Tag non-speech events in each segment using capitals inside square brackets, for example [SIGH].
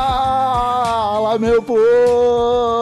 Fala, meu povo!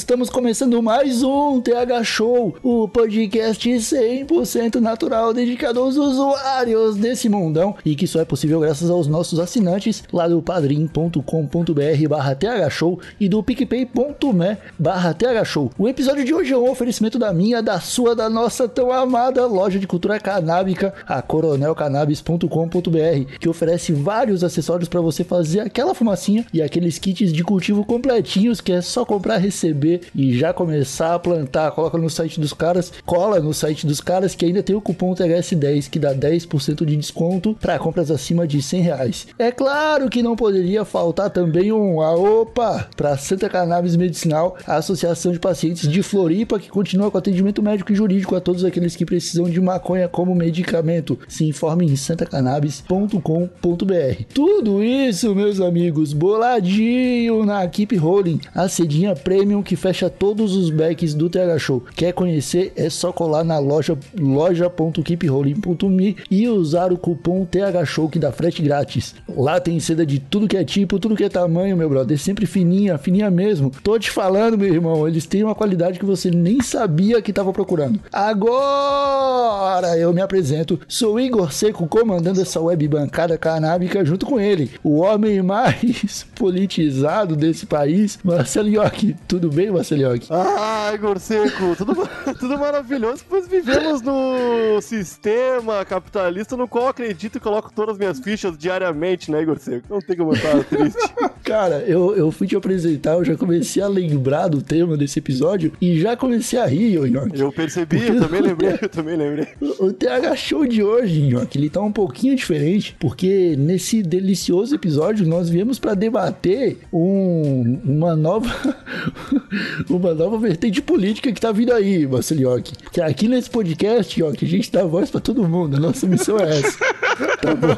Estamos começando mais um TH Show, o podcast 100% natural dedicado aos usuários desse mundão e que só é possível graças aos nossos assinantes lá do padrim.com.br barra thshow e do picpay.me barra thshow. O episódio de hoje é um oferecimento da minha, da sua, da nossa tão amada loja de cultura canábica, a coronelcannabis.com.br, que oferece vários acessórios para você fazer aquela fumacinha e aqueles kits de cultivo completinhos que é só comprar, receber e já começar a plantar. Coloca no site dos caras, cola no site dos caras que ainda tem o cupom THS10 que dá 10% de desconto para compras acima de 100 reais. É claro que não poderia faltar também um a opa para Santa Cannabis Medicinal, a Associação de Pacientes de Floripa que continua com atendimento médico e jurídico a todos aqueles que precisam de maconha como medicamento. Se informe em santacannabis.com.br. Tudo isso, meus amigos, boladinho na Keep Rolling, a cedinha premium que fecha todos os backs do TH Show. Quer conhecer? É só colar na loja loja.keeprolling.me e usar o cupom TH Show que dá frete grátis. Lá tem seda de tudo que é tipo, tudo que é tamanho, meu brother, sempre fininha, fininha mesmo. Tô te falando, meu irmão, eles têm uma qualidade que você nem sabia que tava procurando. Agora eu me apresento, sou Igor Seco comandando essa web bancada canábica junto com ele, o homem mais [LAUGHS] politizado desse país, Marcelo York. Tudo bem, Marcelo York? Ah, Igor Seco, tudo, [LAUGHS] tudo maravilhoso, pois vivemos no sistema capitalista no qual acredito e coloco todas as minhas fichas diariamente, né, Igor Seco? Não tem como estar triste. [LAUGHS] Cara, eu, eu fui te apresentar, eu já comecei a lembrar do tema desse episódio e já comecei a rir, York. Eu percebi, eu também lembrei, eu também lembrei. O o TH Show de hoje, York, ele tá um pouquinho diferente, porque nesse delicioso episódio nós viemos para debater um, uma nova [LAUGHS] uma nova vertente política que tá vindo aí, Marcelo York. Que aqui nesse podcast, York, a gente dá voz para todo mundo, a nossa missão é essa. Tá bom?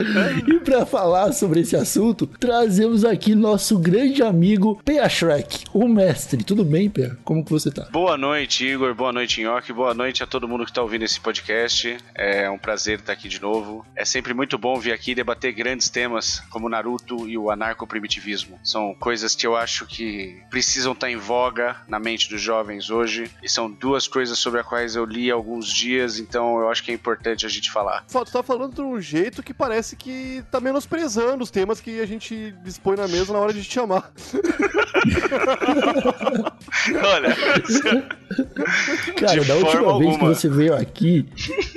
[LAUGHS] e para falar sobre esse assunto, trazemos aqui nosso grande amigo Pea Shrek, o mestre. Tudo bem, Pea? Como que você tá? Boa noite, Igor. Boa noite, Nhoque. Boa noite a todo mundo que está ouvindo esse podcast. É um prazer estar aqui de novo. É sempre muito bom vir aqui debater grandes temas como Naruto e o anarcoprimitivismo. São coisas que eu acho que precisam estar em voga na mente dos jovens hoje. E são duas coisas sobre as quais eu li há alguns dias, então eu acho que é importante a gente falar. Só tu tá falando de um jeito que parece que tá menosprezando os temas que a gente dispõe na mesa na hora de te chamar. Olha, Cara, De da última forma vez alguma. Que você veio aqui,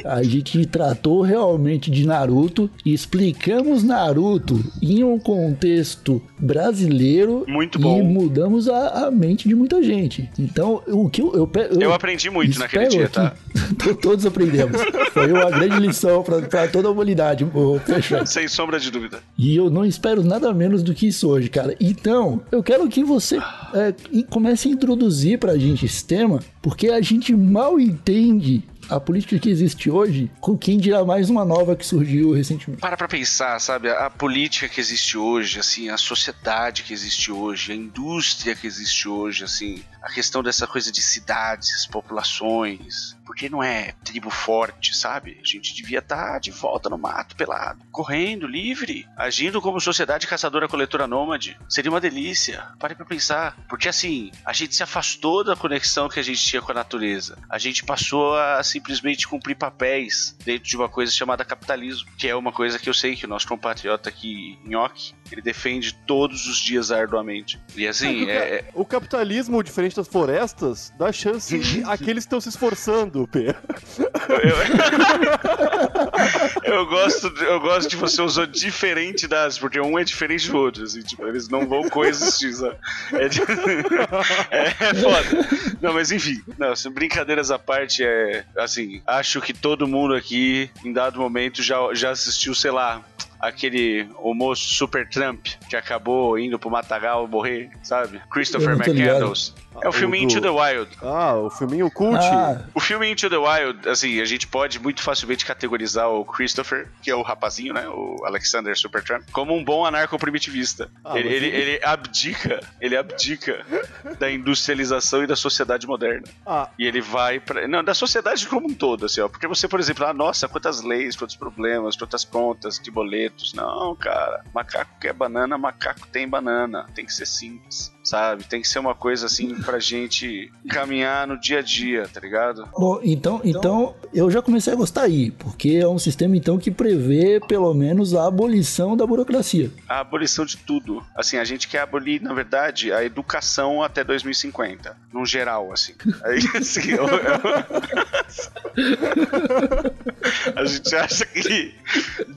a gente tratou realmente de Naruto e explicamos Naruto em um contexto brasileiro Muito e bom. mudamos a, a mente de muita gente. Então, o que eu, eu, eu, eu aprendi muito naquele dia, tá? [LAUGHS] Todos aprendemos. Foi uma grande lição para toda a humanidade. ô, Fechado. Sem sombra de dúvida. E eu não espero nada menos do que isso hoje, cara. Então, eu quero que você é, comece a introduzir pra gente esse tema, porque a gente mal entende a política que existe hoje, com quem dirá mais uma nova que surgiu recentemente. Para pra pensar, sabe? A política que existe hoje, assim, a sociedade que existe hoje, a indústria que existe hoje, assim, a questão dessa coisa de cidades, populações. Porque não é tribo forte, sabe? A gente devia estar de volta no mato, pelado, correndo, livre, agindo como sociedade caçadora-coletora nômade. Seria uma delícia. Pare pra pensar. Porque assim, a gente se afastou da conexão que a gente tinha com a natureza. A gente passou a simplesmente cumprir papéis dentro de uma coisa chamada capitalismo, que é uma coisa que eu sei que o nosso compatriota aqui, Nhoque, Ele defende todos os dias arduamente. E assim, é, é- O capitalismo, diferente das florestas, dá chance àqueles que estão se esforçando, P. eu, eu [LAUGHS] gosto, de- eu gosto que você usou diferente das, porque um é diferente do outro, assim, tipo, eles não vão coexistir, sabe? É, de- [LAUGHS] é, é foda. Não, mas enfim, não, assim, brincadeiras à parte, é assim, acho que todo mundo aqui, em dado momento, já, já assistiu, sei lá. Aquele o moço Super Trump que acabou indo pro Matagal morrer, sabe? Christopher. McCandles. É o Ah, filme o do- Into the Wild. Ah, o filminho cult. Ah, O filme Into the Wild, assim, a gente pode muito facilmente categorizar o Christopher, que é o rapazinho, né? O Alexander Supertramp, como um bom anarco-primitivista. Ah, ele, ele, ele- abdica, ele abdica da industrialização e da sociedade moderna. Ah, E ele vai pra. Não, da sociedade como um todo, assim, ó. Porque você, por exemplo, ah, nossa, quantas leis, quantos problemas, quantas contas de Não, cara. Macaco quer banana, macaco tem banana. Tem que ser simples, sabe? Tem que ser uma coisa assim [LAUGHS] pra gente caminhar no dia a dia, tá ligado? bom, então, então eu já comecei a gostar aí, porque é um sistema então que prevê pelo menos a abolição da burocracia. a abolição de tudo. Assim, a gente quer abolir, na verdade, a educação até 2050, num geral, assim. Aí, [LAUGHS] assim, eu- eu- [LAUGHS] a gente acha que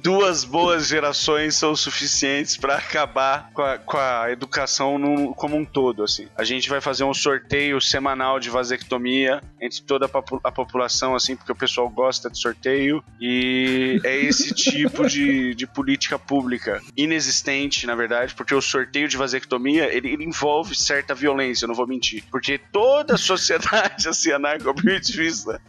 duas boas gerações são suficientes para acabar com a, com a educação no- como um todo, assim. A gente vai fazer um sorteio semanal de vasectomia entre toda a, a população, assim, porque o pessoal gosta de sorteio e é esse tipo de, de política pública inexistente, na verdade, porque o sorteio de vasectomia, ele, ele envolve certa violência, eu não vou mentir. Porque toda a sociedade, [LAUGHS] assim, anarco-primitivista,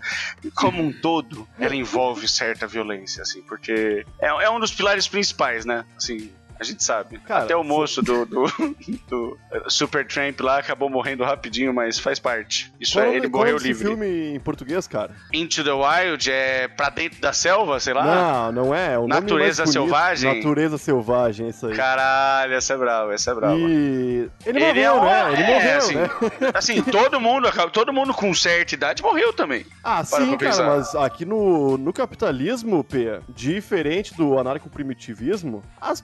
como um todo, ela envolve certa violência, assim, porque é um dos pilares principais, né? Assim, a gente sabe. Cara, Até o moço do, do, [LAUGHS] do Super Tramp lá acabou morrendo rapidinho, mas faz parte. Isso qual é, é ele qual é morreu esse livre. filme em português, cara? Into the Wild é pra dentro da selva, sei lá. Não, não é. é o Natureza. Selvagem? Natureza Selvagem, é isso aí. Caralho, essa é brava, essa é brava. E ele, Ele é morreu, um- né? Ele é, morreu, assim, né? [LAUGHS] Assim, todo mundo, todo mundo com certa idade morreu também. Ah, sim, cara, pensar. mas aqui no, no capitalismo, P, diferente do anarco-primitivismo, as-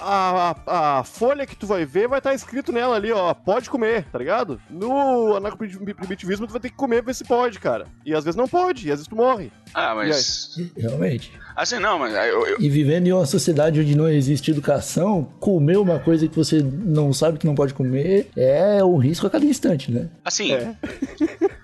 a, a, a folha que tu vai ver vai estar escrito nela ali, ó, pode comer, tá ligado? No anarco-primitivismo tu vai ter que comer pra ver se pode, cara. E às vezes não pode, e às vezes tu morre. Ah, mas. Realmente. Assim, não, mas eu, eu- E vivendo em uma sociedade onde não existe educação, comer uma coisa que você não sabe que não pode comer é um risco a cada instante, né? assim, É. [LAUGHS]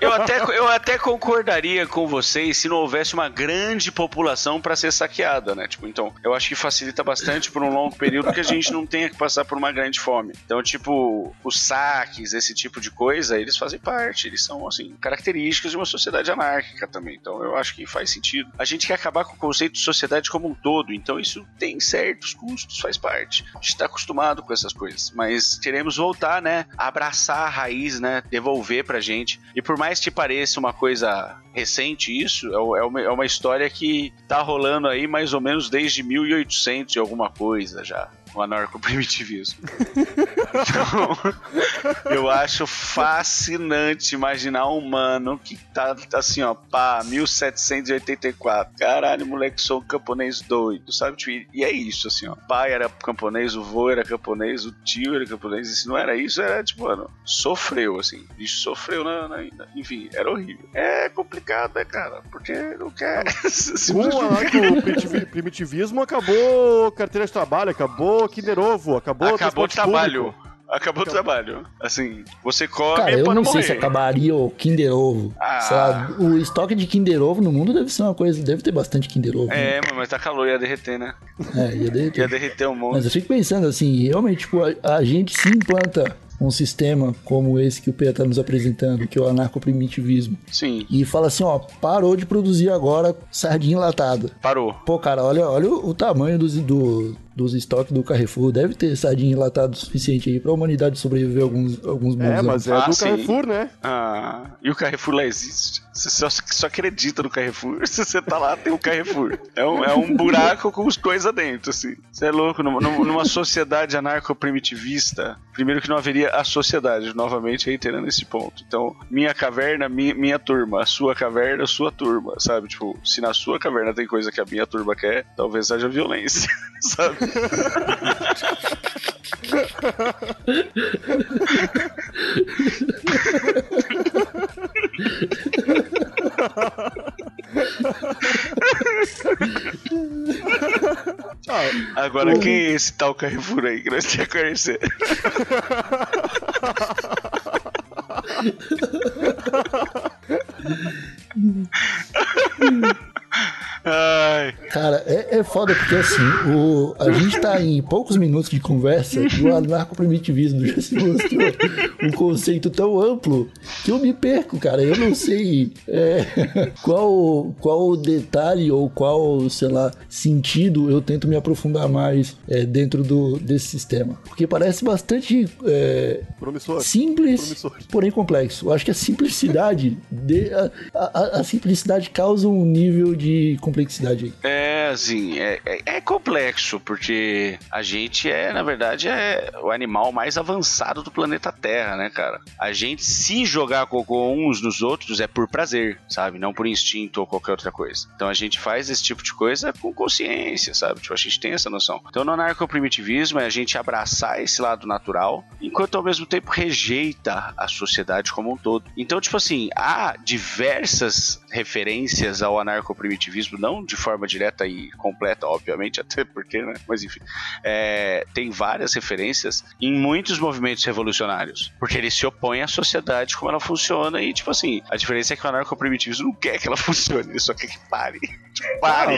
eu, até, eu até concordaria com vocês se não houvesse uma grande população pra ser saqueada, né? Tipo, então, eu acho que facilita bastante por um longo período que a gente não tenha que passar por uma grande fome. Então, tipo, os saques, esse tipo de coisa, eles fazem parte, eles são, assim, características de uma sociedade anárquica também. Então, eu acho que faz sentido. A gente quer acabar com o conceito de sociedade como um todo, então isso tem certos custos, faz parte. A gente tá acostumado com essas coisas, mas queremos voltar, né? Abraçar a raiz, né? Devolver pra gente. E por mais que pareça uma coisa recente isso, é o- é uma, é uma história que tá rolando aí mais ou menos desde 1800 e alguma coisa já. O anarco-primitivismo. [LAUGHS] Então, eu acho fascinante imaginar um humano que tá assim, ó, pá, 1784. Caralho, moleque, sou um camponês doido, sabe? Tipo, E é isso, assim, ó. Pai era camponês, o vô era camponês, o tio era camponês. E se não era isso, era tipo, mano, sofreu, assim. O bicho sofreu na, na- na- Enfim, era horrível. É complicado, né, cara? Porque não quer. [LAUGHS] O anarco-primitivismo acabou carteira de trabalho, acabou Kinder Ovo, acabou Acabou o trabalho. público. Acabou o trabalho. Assim, você come Cara, eu não não sei morrer. se acabaria o Kinder Ovo. Ah. O estoque de Kinder Ovo no mundo deve ser uma coisa, deve ter bastante Kinder Ovo. né? É, mas tá calor, ia derreter, né? É, ia derreter. [LAUGHS] Ia derreter um monte. Mas eu fico pensando assim, realmente, tipo, a, a gente se implanta um sistema como esse que o Pia tá nos apresentando, que é o anarcoprimitivismo, Sim, e fala assim, ó, parou de produzir agora sardinha enlatada. parou. Pô, cara, olha, olha o, o tamanho dos, do- dos estoques do Carrefour. Deve ter sardinha enlatada o suficiente aí pra humanidade sobreviver alguns, alguns bons É, anos. mas é Ah, do sim. Carrefour, né? Ah, e o Carrefour lá existe. Você só, só acredita no Carrefour. [LAUGHS] Se você tá lá, tem o Carrefour. É um, é um buraco com as coisas dentro, assim. Você é louco, numa, numa- sociedade anarco-primitivista, primeiro que não haveria a sociedade, novamente reiterando esse ponto. Então, minha caverna, minha, minha turma. Sua caverna, sua turma, sabe? Tipo, se na sua caverna tem coisa que a minha turma quer, talvez haja violência, [LAUGHS] sabe? Agora quem é esse tal Carrefour aí que nós temos que conhecer? [LAUGHS] Ai, Cara, é, é foda porque assim, o, a gente tá em poucos minutos de conversa e o anarcoprimitivismo [LAUGHS] já se mostrou um conceito tão amplo que eu me perco, cara. Eu não sei é, [LAUGHS] qual, qual detalhe ou qual, sei lá, sentido eu tento me aprofundar mais é, dentro do, desse sistema. Porque parece bastante é, Promissor. simples, Promissor. porém complexo. Eu acho que a simplicidade, de- a, a- a simplicidade causa um nível de complexidade aí. É, assim, é, é, é complexo, porque a gente é, na verdade, é o animal mais avançado do planeta Terra, né, cara? A gente, se jogar cocô uns nos outros, é por prazer, sabe? Não por instinto ou qualquer outra coisa. Então a gente faz esse tipo de coisa com consciência, sabe? Tipo, a gente tem essa noção. Então no anarcoprimitivismo é a gente abraçar esse lado natural, enquanto ao mesmo tempo rejeita a sociedade como um todo. Então, tipo assim, há diversas referências ao anarcoprimitivismo, não de forma direta e completa, obviamente, [LAUGHS] até porque, né? Mas enfim, é, tem várias referências em muitos movimentos revolucionários, porque ele se opõe à sociedade como ela funciona e, tipo assim, a diferença é que o anarcoprimitivismo não quer que ela [LAUGHS] funcione, ele só quer que pare. Pare!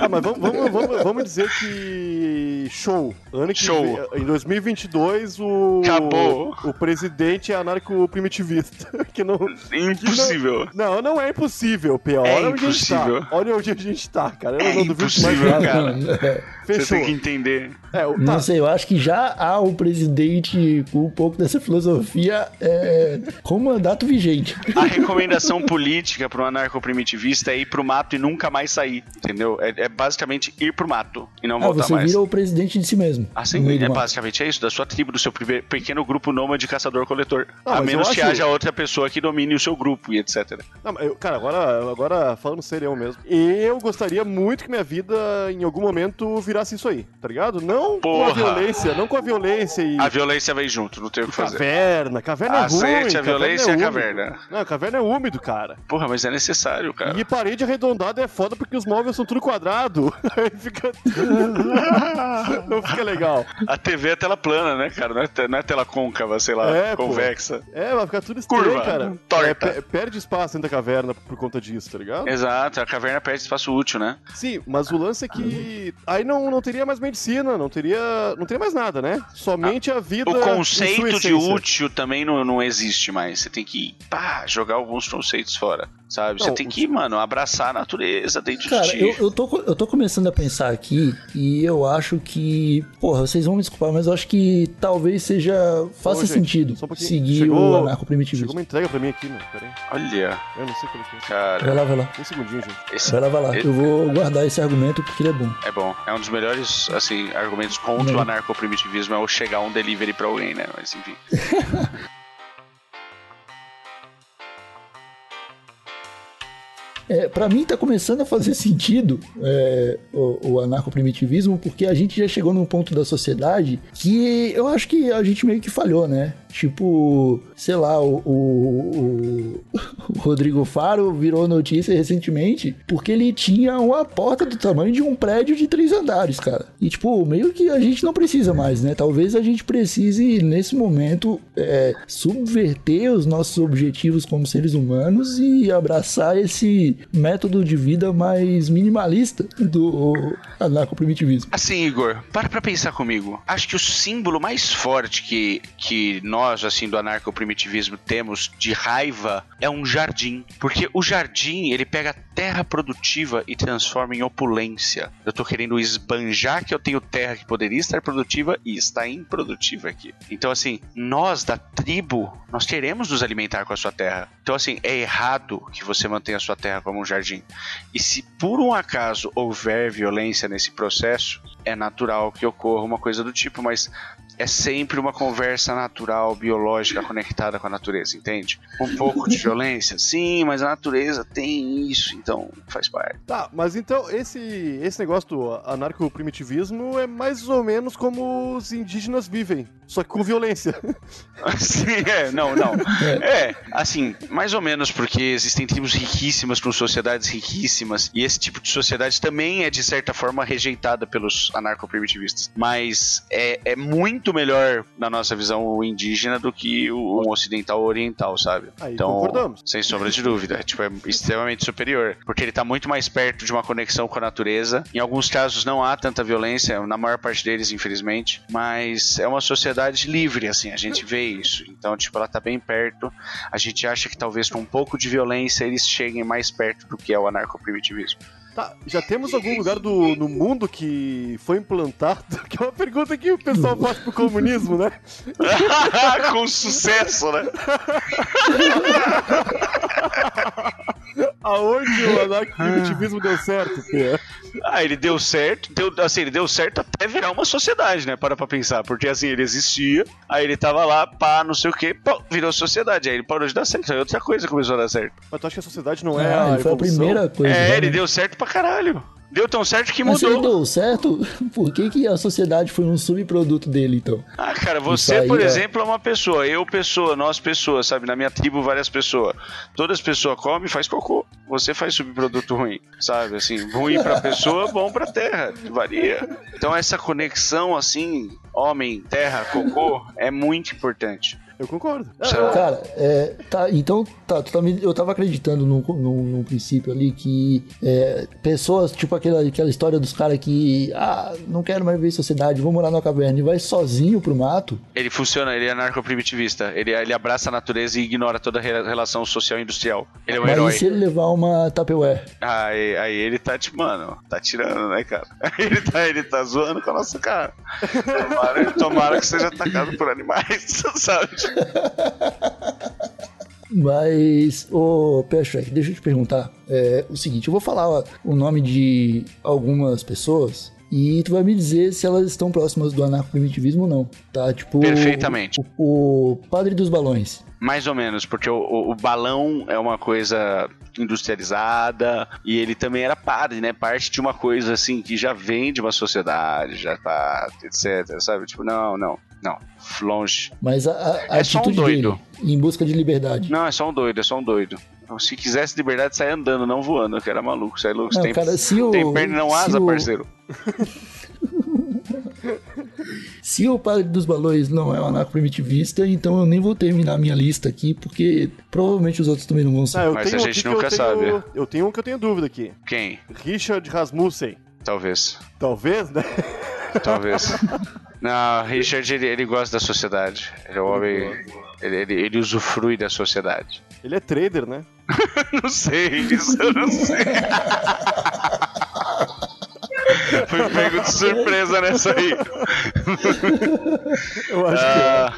Ah, mas vamos, vamos, vamos, vamos dizer que. Show. Ano que Show. vem- em 2022, o. Acabou. O presidente é anarco-primitivista. [LAUGHS] Que não. Impossível. Não, não é impossível, P.O. É Olha onde a gente impossível. tá. Olha onde a gente tá, cara. Eu É não duvido mais impossível, nada. cara. [LAUGHS] Você Fechou. tem que entender. É, o- Não tá. sei, eu acho que já há um presidente com um pouco dessa filosofia é, com mandato vigente. A recomendação política para um anarcoprimitivista é ir pro mato e nunca mais sair, entendeu? É, é basicamente ir pro mato e não Ah, voltar você mais. vira o presidente de si mesmo. Assim, é basicamente é isso, da sua tribo, do seu primeiro- pequeno grupo nômade caçador-coletor. Ah, a menos que acho- haja outra pessoa que domine o seu grupo e etc. Não, mas eu- cara, agora, agora falando sério mesmo. Eu gostaria muito que minha vida, em algum momento, virasse isso aí, tá ligado? Não com a Porra. violência, não com a violência e. A violência vem junto, não tem o que fazer. Caverna, caverna é ruim. Aceite a violência e a é úmido. caverna. Não, caverna é úmido, cara. Porra, mas é necessário, cara. E parede arredondada é foda porque os móveis são tudo quadrado. [LAUGHS] Aí fica. [LAUGHS] não fica legal. A TV é tela plana, né, cara? Não é, não é tela côncava, sei lá, É, pô. convexa. É, vai ficar tudo estranho, Curva, cara. torta. É, pe- perde espaço dentro da caverna por conta disso, tá ligado? Exato, a caverna perde espaço útil, né? Sim, mas o lance é que aí não, não teria mais medicina, não teria, não teria mais nada, né? Somente a vida. O conceito de útil também não, não existe mais. Você tem que pá, jogar alguns conceitos fora, sabe? Você Não, tem os- que, mano, abraçar a natureza dentro Cara, de ti. eu, eu, tô, eu tô começando a pensar aqui e eu acho que. Porra, vocês vão me desculpar, mas eu acho que talvez seja. faça Ô, gente, sentido um seguir Chegou- o Chegou anarcoprimitivismo. uma entrega pra mim aqui, mano. Pera aí. Olha, Eu não sei qual é que é. Vai cara, lá, vai lá. Um segundinho, gente. esse Vai lá, vai lá. e- Eu vou guardar esse argumento porque ele é bom. é bom. É um dos melhores, assim, argumentos contra Não. o anarcoprimitivismo é o chegar um delivery pra alguém, né? Mas enfim. [LAUGHS] É, para mim tá começando a fazer sentido é, o, o anarcoprimitivismo, porque a gente já chegou num ponto da sociedade que eu acho que a gente meio que falhou, né? Tipo, sei lá, o, o- o Rodrigo Faro virou notícia recentemente porque ele tinha uma porta do tamanho de um prédio de três andares, cara. E, tipo, meio que a gente não precisa mais, né? Talvez a gente precise, nesse momento, é, subverter os nossos objetivos como seres humanos e abraçar esse método de vida mais minimalista do anarcoprimitivismo. Assim, Igor, para pra pensar comigo. Acho que o símbolo mais forte que, que nós, assim, do anarcoprimitivismo temos de raiva é um jardim. Porque o jardim, ele pega terra produtiva e transforma em opulência. Eu tô querendo esbanjar que eu tenho terra que poderia estar produtiva e está improdutiva aqui. Então, assim, nós da tribo, nós queremos nos alimentar com a sua terra. Então, assim, é errado que você mantenha a sua terra como um jardim. E se por um acaso houver violência nesse processo, é natural que ocorra uma coisa do tipo, mas é sempre uma conversa natural, biológica, conectada com a natureza, entende? Um pouco de [LAUGHS] violência, sim, mas a natureza tem isso, então faz parte. Tá, mas então esse, esse negócio do anarco-primitivismo é mais ou menos como os indígenas vivem, só que com violência. [LAUGHS] Sim, é, não, não. [LAUGHS] É, assim, mais ou menos porque existem tribos riquíssimas com sociedades riquíssimas e esse tipo de sociedade também é de certa forma rejeitada pelos anarco-primitivistas. Mas é, é muito melhor, na nossa visão, o indígena do que o ocidental ou oriental, sabe? Aí então, concordamos. sem sombra de dúvida, [LAUGHS] tipo, é extremamente superior, porque ele tá muito mais perto de uma conexão com a natureza. Em alguns casos não há tanta violência, na maior parte deles, infelizmente, mas é uma sociedade livre, assim, a gente vê isso. Então, tipo, ela tá bem perto. A gente acha que talvez com um pouco de violência eles cheguem mais perto do que é o anarco-primitivismo. Tá, já temos algum lugar do, no mundo que foi implantado? [LAUGHS] Que é uma pergunta que o pessoal faz pro comunismo, né? [LAUGHS] com sucesso, né? [LAUGHS] Aonde o [LAUGHS] anarco-primitivismo deu certo? Ah, ele deu certo, deu, assim, ele deu certo até virar uma sociedade, né? Para pra pensar. Porque assim, ele existia, aí ele tava lá, pá, não sei o que, virou sociedade. Aí ele parou de dar certo. Aí outra coisa começou a dar certo. Mas tu acha que a sociedade não é Ah, a foi a primeira coisa. É, né? ele deu certo pra caralho. Deu tão certo que Mas mudou. deu certo, [LAUGHS] por que, que a sociedade foi um subproduto dele, então? Ah, cara, você, por ó. exemplo, é uma pessoa. Eu, pessoa, nós, pessoa, sabe? Na minha tribo, várias pessoas. Todas as pessoas comem e faz cocô. Você faz subproduto ruim, sabe? Assim, ruim pra [LAUGHS] pessoa, bom pra terra. Varia. Então, essa conexão, assim, homem, terra, cocô, é muito importante. Eu concordo. Sabe? Cara, é, tá, então, tá, tu tá me- eu tava acreditando num, num, num princípio ali que é, pessoas, tipo aquela, aquela história dos caras que, ah, não quero mais ver sociedade, vou morar numa caverna e vai sozinho pro mato. Ele funciona, ele é anarco-primitivista. Ele, ele abraça a natureza e ignora toda a re- relação social e industrial. Ele é um Mas herói. e se ele levar uma Tupperware? Aí, aí ele tá tipo, mano, tá tirando, né, cara? [LAUGHS] Ele tá, ele tá zoando com a nossa cara. Tomara, tomara que seja atacado por animais, [LAUGHS] sabe? [LAUGHS] Mas, ô Pestrek, deixa eu te perguntar é, o seguinte: eu vou falar ó, o nome de algumas pessoas e tu vai me dizer se elas estão próximas do anarco-primitivismo ou não, tá? Tipo. Perfeitamente. O, o Padre dos Balões. Mais ou menos, porque o, o- o balão é uma coisa industrializada e ele também era padre, né? Parte de uma coisa assim que já vem de uma sociedade, já tá, etc, sabe? Tipo, não, não, não, longe. Mas a, a- É só um atitude doido. dele em busca de liberdade. Não, é só um doido, é só um doido. Se quisesse liberdade, sai andando, não voando, que era maluco, sai louco. Não, tem, cara, se o- tem perna e não se asa, o- parceiro. [LAUGHS] Se o Padre dos Balões não é um anarco-primitivista, então eu nem vou terminar a minha lista aqui, porque provavelmente os outros também não vão ser. Ah, eu Mas tenho a gente nunca eu tenho, sabe. Eu tenho um que eu tenho dúvida aqui. Quem? Richard Rasmussen. Talvez. Talvez, né? Talvez. [LAUGHS] Não, Richard, ele, ele gosta da sociedade. Ele é um homem. Ele, ele, ele usufrui da sociedade. Ele é trader, né? [LAUGHS] Não sei, isso eu não sei. Fui pego de surpresa nessa aí. Eu acho Ah,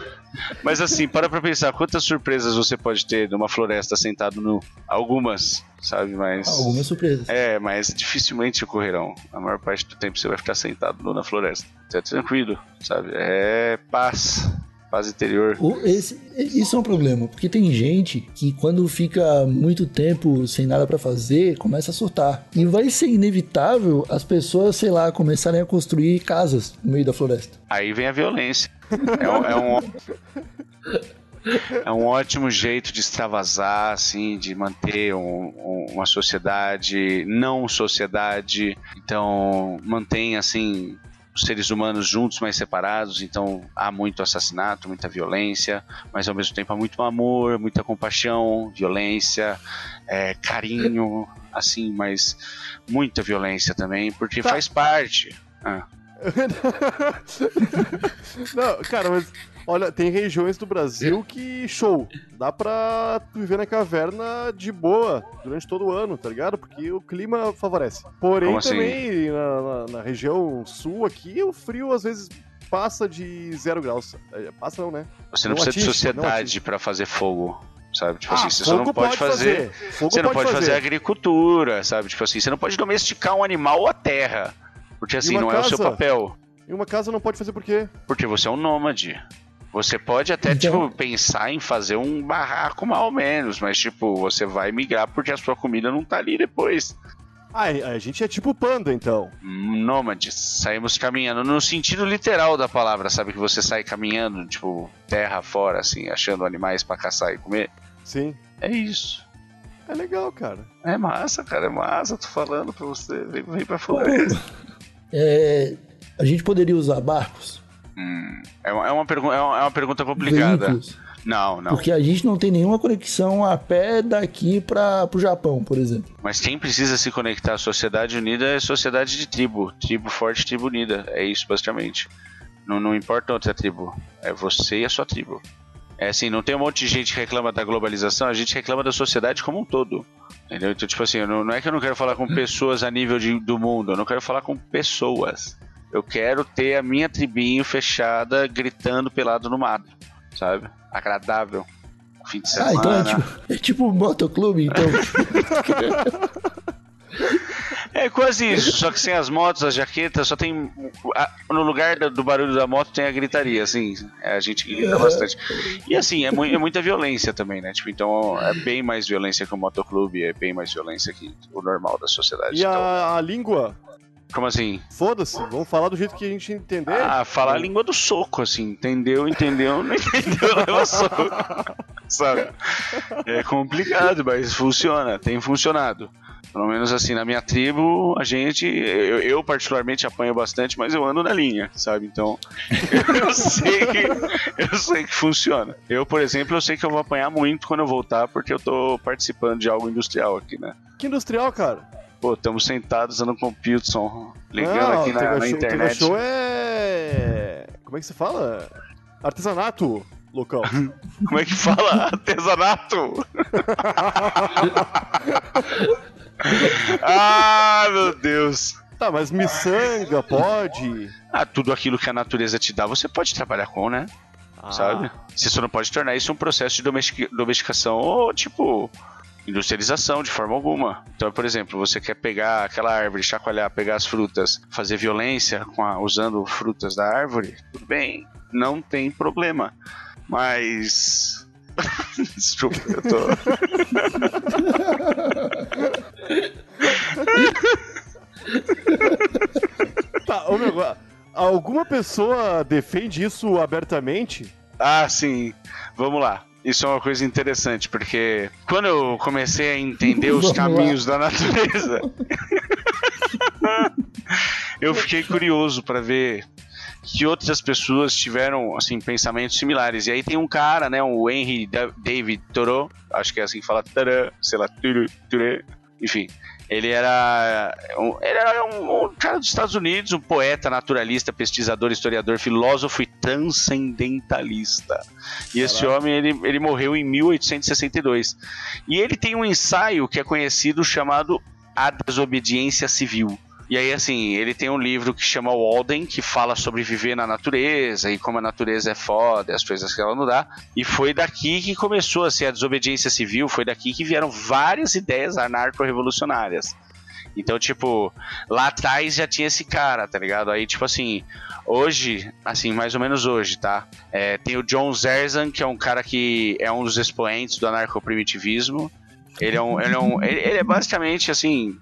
mas assim, para pra pensar, quantas surpresas você pode ter numa floresta sentado nu? Algumas, sabe? Mas. Algumas surpresas. É, mas dificilmente ocorrerão. A maior parte do tempo você vai ficar sentado nu na floresta. Então é tranquilo, sabe? É paz. Paz interior. O- esse- isso é um problema, porque tem gente que quando fica muito tempo sem nada pra fazer, começa a surtar. E vai ser inevitável as pessoas, sei lá, começarem a construir casas no meio da floresta. Aí vem a violência. É um, é um, é um ótimo jeito de extravasar, assim, de manter um- um- uma sociedade, não sociedade. Então, mantém, assim, os seres humanos juntos, mas separados. Então, há muito assassinato, muita violência, mas ao mesmo tempo há muito amor, muita compaixão, violência, é, carinho, assim, mas muita violência também, porque Tá. faz parte. Ah. [LAUGHS] Não, cara, mas olha, tem regiões do Brasil que show. Dá pra viver na caverna de boa durante todo o ano, tá ligado? Porque o clima favorece. Porém, assim? também na, na- na região sul aqui, o frio às vezes passa de zero graus. É, Passa não, né? Você não, Não precisa atinge, de sociedade pra fazer fogo, sabe? Tipo Ah, assim, você só não fogo pode fazer. Fogo Você não pode fazer. agricultura, sabe? Tipo assim, você não pode domesticar um animal ou a terra. Porque assim, não é o seu casa? papel. Em uma casa não pode fazer por quê? Porque você é um nômade. Você pode até, Então- tipo, pensar em fazer um barraco mal menos, mas, tipo, você vai migrar porque a sua comida não tá ali depois. Ah, a gente é tipo panda, então. Nômades, saímos caminhando no sentido literal da palavra, sabe? Que você sai caminhando, tipo, terra fora, assim, achando animais pra caçar e comer. Sim. É isso. É legal, cara. É massa, cara, é massa, tô falando pra você. Vem, vem pra floresta. [LAUGHS] É, a gente poderia usar barcos, Hum, é, uma, é, uma pergu- é uma- é uma pergunta complicada. veículos, Não, não. porque a gente não tem nenhuma conexão a pé daqui para o Japão, por exemplo. Mas quem precisa se conectar à sociedade unida é sociedade de tribo. Tribo forte, tribo unida. É isso, basicamente. Não, não importa outra tribo. É você e a sua tribo. É assim, não tem um monte de gente que reclama da globalização, a gente reclama da sociedade como um todo. Entendeu? Então, tipo assim, não, não é que eu não quero falar com pessoas a nível de- do mundo, eu não quero falar com pessoas. Eu quero ter a minha tribinho fechada, gritando pelado no mato, sabe? Agradável. Fim de semana. Ah, então é tipo, é tipo um motoclube, então. [LAUGHS] É quase isso, só que sem as motos, as jaquetas, só tem. a- no lugar da- do barulho da moto tem a gritaria, assim. é, a gente grita bastante. E assim, é, mui- é muita violência também, né? Tipo, então é bem mais violência que o motoclube, é bem mais violência que o normal da sociedade. E Então, a, a língua? Como assim? Foda-se, vamos falar do jeito que a gente entender. Ah, falar a língua do soco, assim, entendeu, entendeu, não [LAUGHS] entendeu, leva soco. Sabe? É complicado, mas funciona, tem funcionado. Pelo menos assim, na minha tribo, a gente. Eu, eu particularmente apanho bastante, mas eu ando na linha, sabe? Então, [LAUGHS] eu sei que. Eu sei que funciona. Eu, por exemplo, eu sei que eu vou apanhar muito quando eu voltar, porque eu tô participando de algo industrial aqui, né? Que industrial, cara. Pô, estamos sentados usando Computson, ligando Não, aqui o na, na Show- o internet. Show é. Como é que se fala? Artesanato local. [LAUGHS] Como é que fala? Artesanato! [LAUGHS] ah, meu Deus! tá, mas miçanga pode. Ah, tudo aquilo que a natureza te dá, você pode trabalhar com, né? Ah. Sabe? Você só não pode tornar isso um processo de domestica- domesticação ou, tipo, industrialização de forma alguma. Então, por exemplo, você quer pegar aquela árvore, chacoalhar, pegar as frutas, fazer violência com a- usando frutas da árvore, tudo bem, não tem problema. Mas. [LAUGHS] Desculpa, eu tô. [LAUGHS] Tá, ô meu, alguma pessoa defende isso abertamente? Ah, sim. Vamos lá. Isso é uma coisa interessante, porque quando eu comecei a entender os [LAUGHS] lá. caminhos da natureza, [LAUGHS] eu fiquei curioso para ver que outras pessoas tiveram assim pensamentos similares. E aí tem um cara, né, o Henry Da- David Thoreau, acho que é assim que fala, sei lá, Thoreau, enfim. Ele era, um, ele era um, um cara dos Estados Unidos, um poeta, naturalista, pesquisador, historiador, filósofo e transcendentalista. E esse homem, ele, ele morreu em 1862. E ele tem um ensaio que é conhecido chamado A Desobediência Civil. E aí, assim, ele tem um livro que chama Walden, que fala sobre viver na natureza e como a natureza é foda, as coisas que ela não dá. E foi daqui que começou a ser a desobediência civil, foi daqui que vieram várias ideias anarco-revolucionárias. Então, tipo, lá atrás já tinha esse cara, tá ligado? Aí, tipo assim, hoje, assim, mais ou menos hoje, tá? É, tem o John Zerzan, que é um cara que é um dos expoentes do anarcoprimitivismo. Ele é um. Ele é, um, ele, ele é basicamente assim.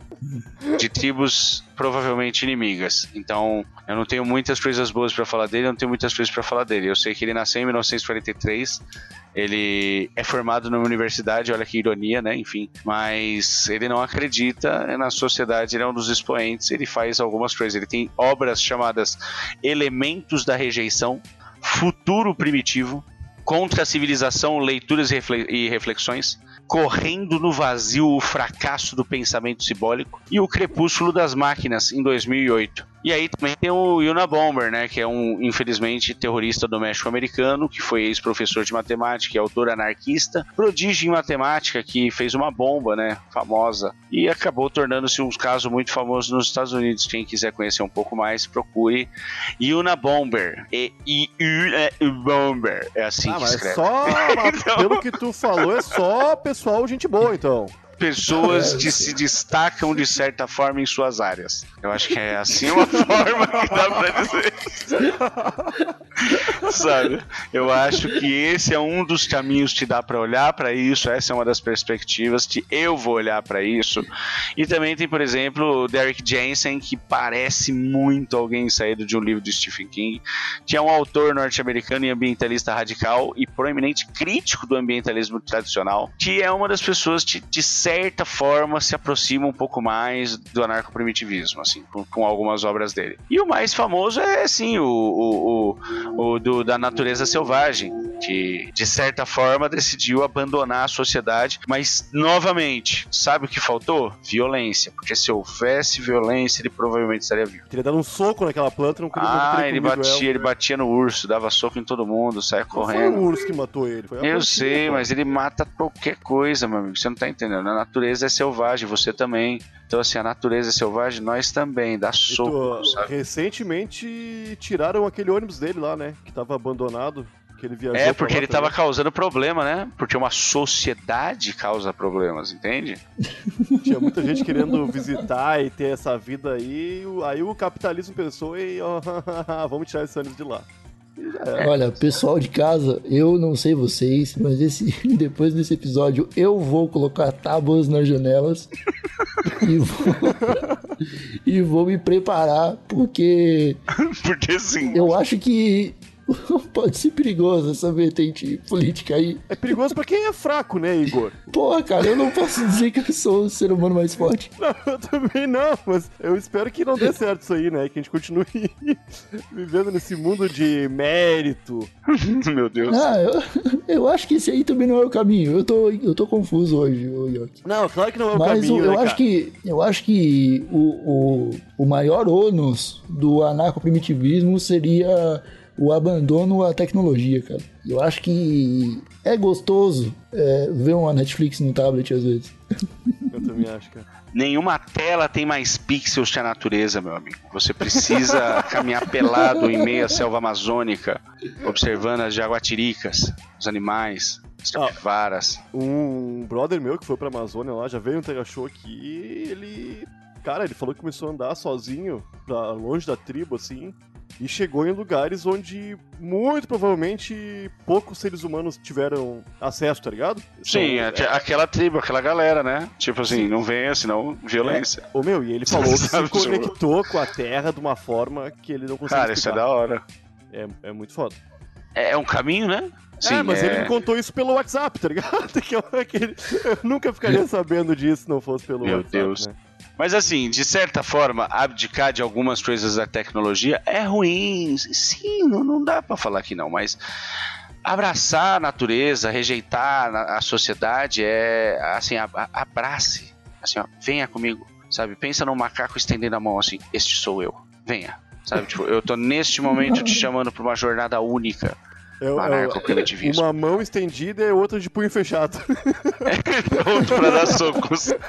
De tribos provavelmente inimigas. Então, eu não tenho muitas coisas boas pra falar dele, eu não tenho muitas coisas pra falar dele. Eu sei que ele nasceu em 1943. Ele é formado numa universidade, olha que ironia, né? Enfim, mas ele não acredita na sociedade, ele é um dos expoentes, ele faz algumas coisas. Ele tem obras chamadas Elementos da Rejeição, Futuro Primitivo, Contra a Civilização, Leituras e Reflexões, Correndo no Vazio, o Fracasso do Pensamento Simbólico e O Crepúsculo das Máquinas, em 2008. E aí também tem o Yuna Bomber, né, que é um, infelizmente, terrorista doméstico americano, que foi ex-professor de matemática e autor anarquista, prodígio em matemática, que fez uma bomba, né, famosa, e acabou tornando-se um caso muito famoso nos Estados Unidos. Quem quiser conhecer um pouco mais, procure Yuna Bomber. E-I-U Bomber. É assim ah, que mas escreve. só. [LAUGHS] Então- Pelo que tu falou, é só pessoal, gente boa, então. Pessoas que se destacam de certa forma em suas áreas. Eu acho que é assim uma [LAUGHS] forma que dá pra dizer. [LAUGHS] Sabe? Eu acho que esse é um dos caminhos que dá para olhar para isso, essa é uma das perspectivas que eu vou olhar para isso. E também tem, por exemplo, o Derek Jensen, que parece muito alguém saído de um livro de Stephen King, que é um autor norte-americano e ambientalista radical e proeminente crítico do ambientalismo tradicional, que é uma das pessoas que, de certa forma, se aproxima um pouco mais do anarcoprimitivismo, assim, com, com algumas obras dele. E o mais famoso é, sim, o, o, o, o do, da natureza selvagem, que, de certa forma, decidiu abandonar a sociedade, mas, novamente, sabe o que faltou? Violência, porque se houvesse violência, ele provavelmente estaria vivo. Teria dado um soco naquela planta, não queria Ah, ele batia, ela. ele batia no urso, dava soco em todo mundo, saia Não foi correndo. o urso que matou ele. Eu sei, mas ele mata qualquer coisa, meu amigo. Você não tá entendendo. A natureza é selvagem, você também. Então, assim, a natureza é selvagem, nós também. Dá tu, soco, recentemente tiraram aquele ônibus dele lá, né? Que tava abandonado. Que ele viajou É, porque ele também. tava causando problema, né? Porque uma sociedade causa problemas, entende? [LAUGHS] Tinha muita gente querendo visitar e ter essa vida aí. Aí o capitalismo pensou e ó, [LAUGHS] vamos tirar esse ônibus de lá. Era. Olha, pessoal de casa, eu não sei vocês, mas esse, [LAUGHS] depois desse episódio eu vou colocar tábuas nas janelas e vou, [LAUGHS] e vou me preparar, porque [LAUGHS] Porque assim. eu acho que [LAUGHS] pode ser perigoso essa vertente política aí. É perigoso pra quem é fraco, né, Igor? Porra, cara, eu não posso dizer que eu sou o ser humano mais forte. [LAUGHS] Não, eu também não, mas eu espero que não dê certo isso aí, né? Que a gente continue [LAUGHS] vivendo nesse mundo de mérito. Meu Deus. Ah, eu, eu acho que esse aí também não é o caminho. Eu tô, eu tô confuso hoje, ô Yoki. Não, claro que não é o Mas caminho, o- eu né, acho cara? que eu acho que o, o, o maior ônus do anarcoprimitivismo seria o abandono à tecnologia, cara. Eu acho que é gostoso é, ver uma Netflix no tablet às vezes. [LAUGHS] Eu também acho, cara. Nenhuma tela tem mais pixels que a natureza, meu amigo. Você precisa [LAUGHS] caminhar pelado em meio à selva amazônica, observando as jaguatiricas, os animais, as Ah. capivaras. Um brother meu que foi pra Amazônia lá, já veio um Tega Show aqui e ele. Cara, ele falou que começou a andar sozinho, pra longe da tribo, assim. E chegou em lugares onde muito provavelmente poucos seres humanos tiveram acesso, tá ligado? Sim, São- aque- aquela tribo, aquela galera, né? Tipo assim, não venha, senão violência. Ô meu, e ele falou que [LAUGHS] se conectou com a Terra de uma forma que ele não consegue Cara, isso é explicar. da hora. É, é muito foda. É um caminho, né? é, mas ele me contou isso pelo WhatsApp, tá ligado? [LAUGHS] Que eu, que ele- eu nunca ficaria sabendo disso se não fosse pelo Meu WhatsApp. Deus. Né? Mas assim, de certa forma, abdicar de algumas coisas da tecnologia é ruim. Sim, não, não dá pra falar que não, mas abraçar a natureza, rejeitar a sociedade é assim, abrace. Assim, ó, venha comigo, sabe? Pensa num macaco estendendo a mão assim, este sou eu. Venha. Sabe, tipo, eu tô neste momento te chamando pra uma jornada única. É, é, o- Anarcoprimitivismo. uma mão estendida e outra de punho fechado. [LAUGHS] Outro pra dar socos. [LAUGHS]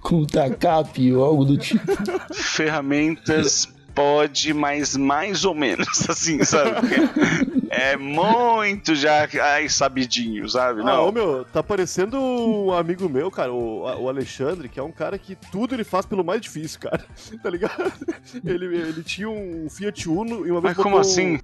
Com TACAP ou algo do tipo. ferramentas pode, mas mais ou menos, [LAUGHS] assim, sabe? É muito já, ai, sabidinho, sabe? Ah, ô Não, meu, tá parecendo um amigo meu, cara, o, o Alexandre, que é um cara que tudo ele faz pelo mais difícil, cara. [LAUGHS] Tá ligado? Ele, ele tinha um Fiat Uno e uma vez mas como botou- assim?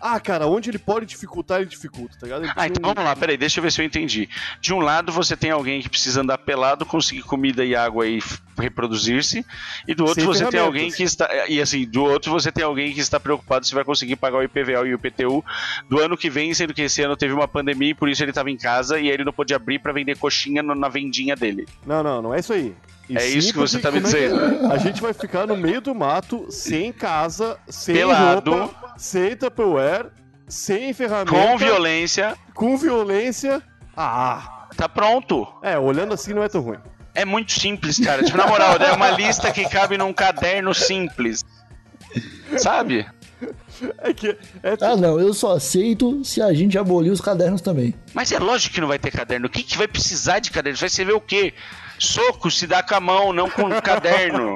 Ah, cara, onde ele pode dificultar, ele dificulta, tá ligado? Ele Ah, então um- vamos lá, peraí, deixa eu ver se eu entendi. De um lado você tem alguém que precisa andar pelado, conseguir comida e água e reproduzir-se, e do outro Sem você tem alguém que está. E assim, do outro você tem alguém que está preocupado se vai conseguir pagar o IPVA e o IPTU do ano que vem, sendo que esse ano teve uma pandemia e por isso ele estava em casa e aí ele não pôde abrir para vender coxinha na vendinha dele. Não, não, não é isso aí. É isso que você tá me é dizendo. A gente vai ficar no meio do mato, sem casa, sem Pelado. roupa, sem Tupperware, sem ferramenta, Com violência, com violência. Ah, tá pronto. é, olhando assim não é tão ruim. É muito simples, cara. Tipo, na moral, é uma lista que cabe num caderno simples. Sabe? É que é Ah, não, eu só aceito se a gente abolir os cadernos também. Mas é lógico que não vai ter caderno. O que, que vai precisar de caderno? Vai ser ver o quê? Soco se dá com a mão, não com caderno.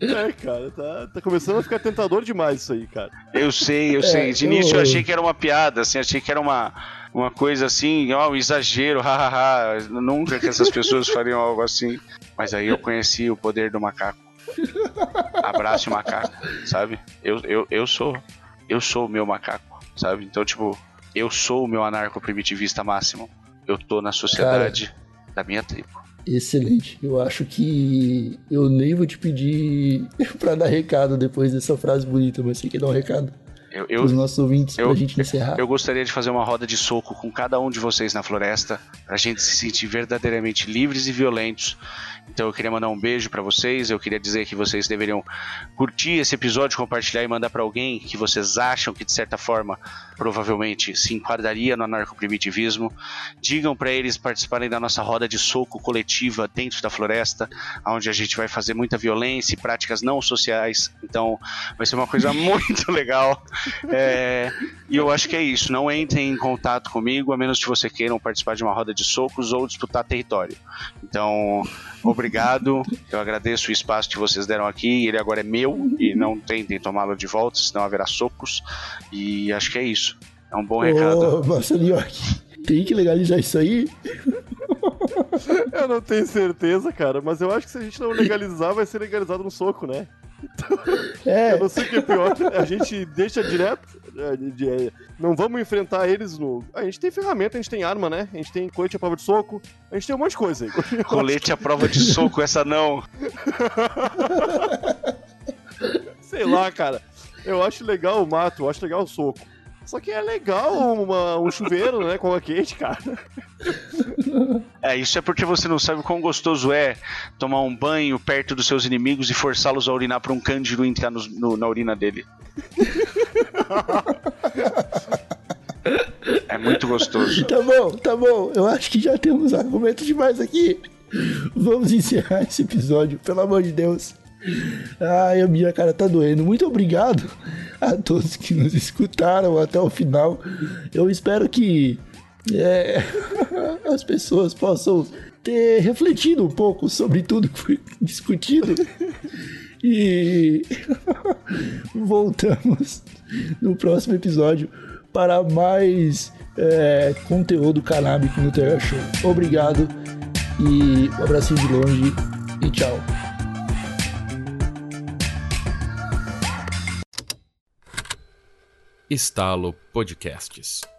É, cara, tá, tá começando a ficar tentador demais isso aí, cara. Eu sei, eu É, sei. De início eu eu- achei que era uma piada, assim, achei que era uma, uma coisa assim, ó, um exagero, [LAUGHS] hahaha. Nunca que essas pessoas fariam algo assim. Mas aí eu conheci o poder do macaco. Abraço o macaco, sabe? Eu, eu, eu sou. Eu sou o meu macaco, sabe? Então, tipo, eu sou o meu anarco-primitivista máximo. Eu tô na sociedade da minha tribo. Excelente. Eu acho que eu nem vou te pedir [LAUGHS] pra dar recado depois dessa frase bonita, mas você quer dar um recado Eu, pros eu, nossos ouvintes eu- pra gente encerrar. Eu gostaria de fazer uma roda de soco com cada um de vocês na floresta, pra gente se sentir verdadeiramente livres e violentos. Então eu queria mandar um beijo pra vocês, eu queria dizer que vocês deveriam curtir esse episódio, compartilhar e mandar pra alguém que vocês acham que de certa forma provavelmente se enquadraria no anarcoprimitivismo. Digam pra eles participarem da nossa roda de soco coletiva dentro da floresta, onde a gente vai fazer muita violência e práticas não sociais. Então vai ser uma coisa [LAUGHS] muito legal. É, e eu acho que é isso. Não entrem em contato comigo, a menos que você queiram participar de uma roda de socos ou disputar território. Então, obrigado. Eu agradeço o espaço que vocês deram aqui. Ele agora é meu e não tentem tomá-lo de volta, senão haverá socos. E acho que é isso. É um bom recado. Ô, Marcelo York, tem que legalizar isso aí? Eu não tenho certeza, cara, mas eu acho que se a gente não legalizar, vai ser legalizado no soco, né? É, Eu não sei o que é pior. A gente deixa direto. é, é, não vamos enfrentar eles no. A gente tem ferramenta, a gente tem arma, né? A gente tem coite à prova de soco. A gente tem um monte de coisa aí. [LAUGHS] Colete à prova de soco, essa não. [LAUGHS] Sei lá, cara. Eu acho legal o mato, eu acho legal o soco. Só que é legal uma- um chuveiro, né? Com a quente, cara. [LAUGHS] É, isso é porque você não sabe quão gostoso é tomar um banho perto dos seus inimigos e forçá-los a urinar para um cândido entrar no- no- na urina dele. [LAUGHS] É muito gostoso. tá bom, tá bom. Eu acho que já temos argumento demais aqui. Vamos encerrar esse episódio, pelo amor de Deus. Ai, a minha cara tá doendo. Muito obrigado a todos que nos escutaram até o final. Eu espero que é, [LAUGHS] as pessoas possam ter refletido um pouco sobre tudo que foi discutido. E [LAUGHS] voltamos no próximo episódio para mais é, conteúdo canábico no Terra Show. Obrigado e um abracinho de longe e tchau. Estalo Podcasts.